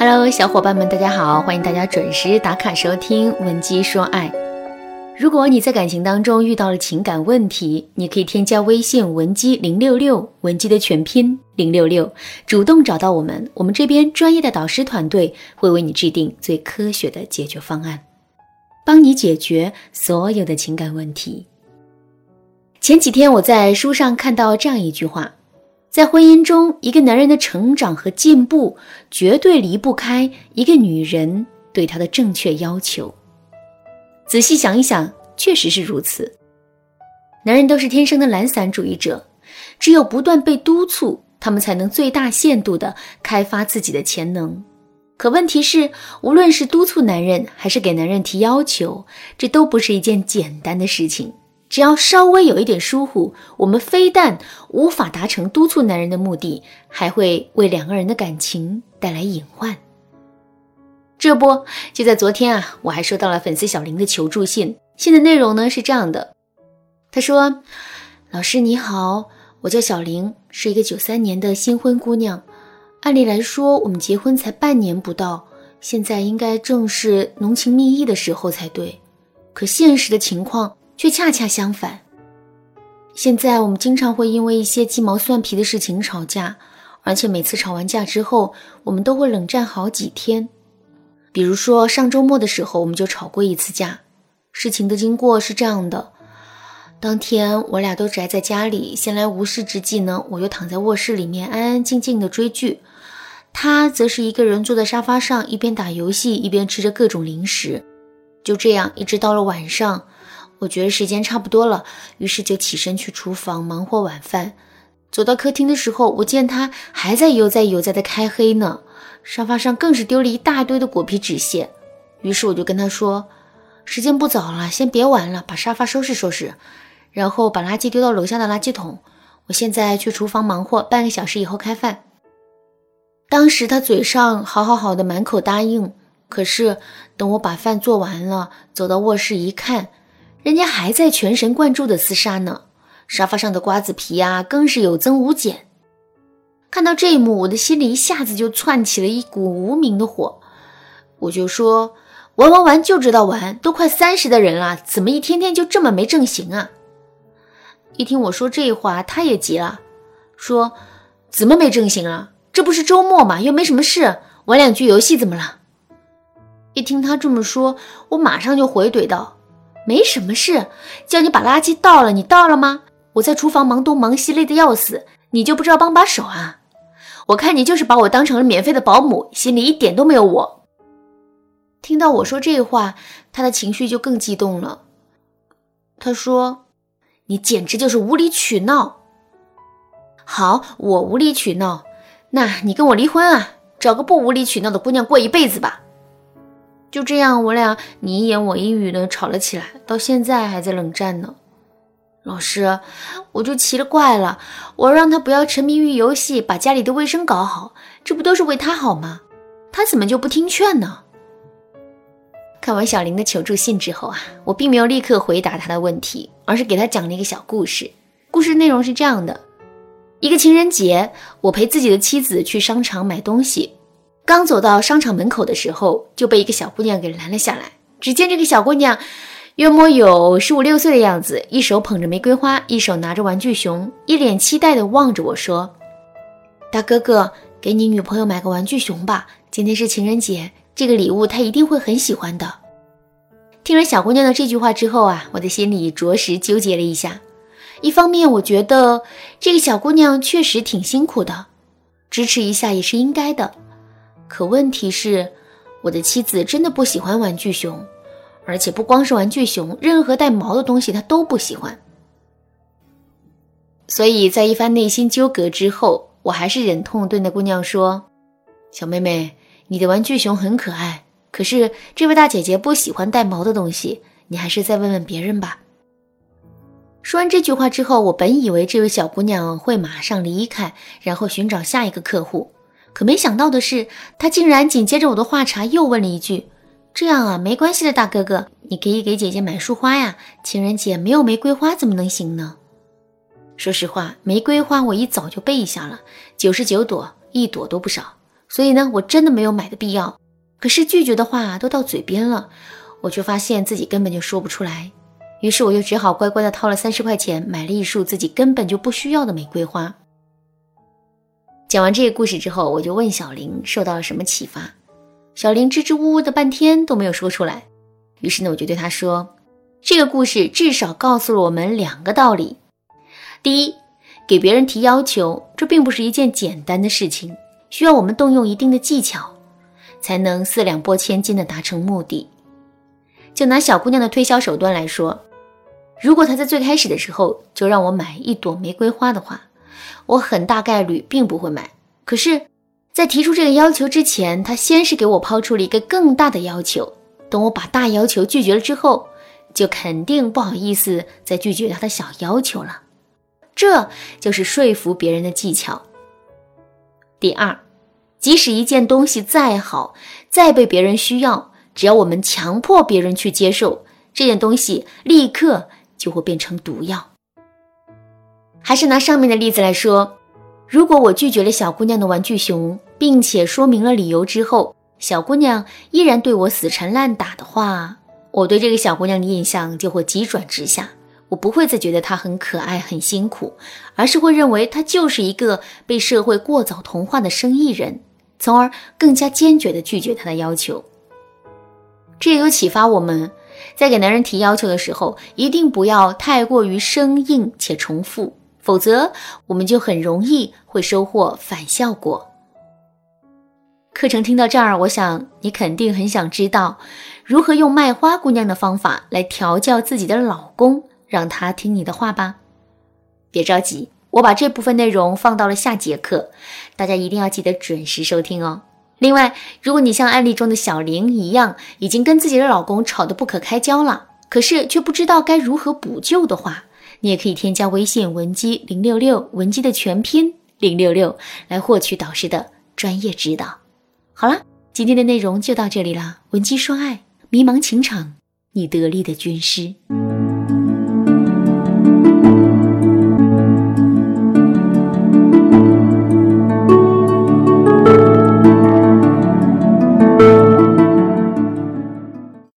Hello，小伙伴们，大家好！欢迎大家准时打卡收听《文姬说爱》。如果你在感情当中遇到了情感问题，你可以添加微信文姬零六六，文姬的全拼零六六，主动找到我们，我们这边专业的导师团队会为你制定最科学的解决方案，帮你解决所有的情感问题。前几天我在书上看到这样一句话。在婚姻中，一个男人的成长和进步绝对离不开一个女人对他的正确要求。仔细想一想，确实是如此。男人都是天生的懒散主义者，只有不断被督促，他们才能最大限度地开发自己的潜能。可问题是，无论是督促男人，还是给男人提要求，这都不是一件简单的事情。只要稍微有一点疏忽，我们非但无法达成督促男人的目的，还会为两个人的感情带来隐患。这不，就在昨天啊，我还收到了粉丝小林的求助信。信的内容呢是这样的：他说，老师你好，我叫小林，是一个九三年的新婚姑娘。按理来说，我们结婚才半年不到，现在应该正是浓情蜜意的时候才对。可现实的情况。却恰恰相反。现在我们经常会因为一些鸡毛蒜皮的事情吵架，而且每次吵完架之后，我们都会冷战好几天。比如说上周末的时候，我们就吵过一次架。事情的经过是这样的：当天我俩都宅在家里，闲来无事之际呢，我就躺在卧室里面安安静静的追剧，他则是一个人坐在沙发上，一边打游戏一边吃着各种零食。就这样，一直到了晚上。我觉得时间差不多了，于是就起身去厨房忙活晚饭。走到客厅的时候，我见他还在悠哉悠哉的开黑呢，沙发上更是丢了一大堆的果皮纸屑。于是我就跟他说：“时间不早了，先别玩了，把沙发收拾收拾，然后把垃圾丢到楼下的垃圾桶。我现在去厨房忙活，半个小时以后开饭。”当时他嘴上好好好的，满口答应。可是等我把饭做完了，走到卧室一看。人家还在全神贯注的厮杀呢，沙发上的瓜子皮啊，更是有增无减。看到这一幕，我的心里一下子就窜起了一股无名的火。我就说，玩玩玩就知道玩，都快三十的人了，怎么一天天就这么没正形啊？一听我说这话，他也急了，说怎么没正形了？这不是周末嘛，又没什么事，玩两局游戏怎么了？一听他这么说，我马上就回怼道。没什么事，叫你把垃圾倒了，你倒了吗？我在厨房忙东忙西，累得要死，你就不知道帮把手啊？我看你就是把我当成了免费的保姆，心里一点都没有我。听到我说这话，他的情绪就更激动了。他说：“你简直就是无理取闹。”好，我无理取闹，那你跟我离婚啊，找个不无理取闹的姑娘过一辈子吧。就这样，我俩你一言我一语的吵了起来，到现在还在冷战呢。老师，我就奇了怪了，我让他不要沉迷于游戏，把家里的卫生搞好，这不都是为他好吗？他怎么就不听劝呢？看完小林的求助信之后啊，我并没有立刻回答他的问题，而是给他讲了一个小故事。故事内容是这样的：一个情人节，我陪自己的妻子去商场买东西。刚走到商场门口的时候，就被一个小姑娘给拦了下来。只见这个小姑娘约莫有十五六岁的样子，一手捧着玫瑰花，一手拿着玩具熊，一脸期待地望着我说：“大哥哥，给你女朋友买个玩具熊吧，今天是情人节，这个礼物她一定会很喜欢的。”听了小姑娘的这句话之后啊，我的心里着实纠结了一下。一方面，我觉得这个小姑娘确实挺辛苦的，支持一下也是应该的。可问题是，我的妻子真的不喜欢玩具熊，而且不光是玩具熊，任何带毛的东西她都不喜欢。所以在一番内心纠葛之后，我还是忍痛对那姑娘说：“小妹妹，你的玩具熊很可爱，可是这位大姐姐不喜欢带毛的东西，你还是再问问别人吧。”说完这句话之后，我本以为这位小姑娘会马上离开，然后寻找下一个客户。可没想到的是，他竟然紧接着我的话茬又问了一句：“这样啊，没关系的，大哥哥，你可以给姐姐买束花呀。情人节没有玫瑰花怎么能行呢？”说实话，玫瑰花我一早就备下了，九十九朵，一朵都不少。所以呢，我真的没有买的必要。可是拒绝的话都到嘴边了，我却发现自己根本就说不出来。于是我又只好乖乖的掏了三十块钱，买了一束自己根本就不需要的玫瑰花。讲完这个故事之后，我就问小林受到了什么启发。小林支支吾吾的半天都没有说出来。于是呢，我就对他说：“这个故事至少告诉了我们两个道理。第一，给别人提要求，这并不是一件简单的事情，需要我们动用一定的技巧，才能四两拨千斤的达成目的。就拿小姑娘的推销手段来说。”如果她在最开始的时候就让我买一朵玫瑰花的话，我很大概率并不会买。可是，在提出这个要求之前，他先是给我抛出了一个更大的要求。等我把大要求拒绝了之后，就肯定不好意思再拒绝他的小要求了。这就是说服别人的技巧。第二，即使一件东西再好，再被别人需要，只要我们强迫别人去接受这件东西，立刻。就会变成毒药。还是拿上面的例子来说，如果我拒绝了小姑娘的玩具熊，并且说明了理由之后，小姑娘依然对我死缠烂打的话，我对这个小姑娘的印象就会急转直下。我不会再觉得她很可爱、很辛苦，而是会认为她就是一个被社会过早同化的生意人，从而更加坚决地拒绝她的要求。这也有启发我们。在给男人提要求的时候，一定不要太过于生硬且重复，否则我们就很容易会收获反效果。课程听到这儿，我想你肯定很想知道如何用卖花姑娘的方法来调教自己的老公，让他听你的话吧。别着急，我把这部分内容放到了下节课，大家一定要记得准时收听哦。另外，如果你像案例中的小玲一样，已经跟自己的老公吵得不可开交了，可是却不知道该如何补救的话，你也可以添加微信文姬零六六，文姬的全拼零六六，来获取导师的专业指导。好了，今天的内容就到这里了。文姬说爱，迷茫情场，你得力的军师。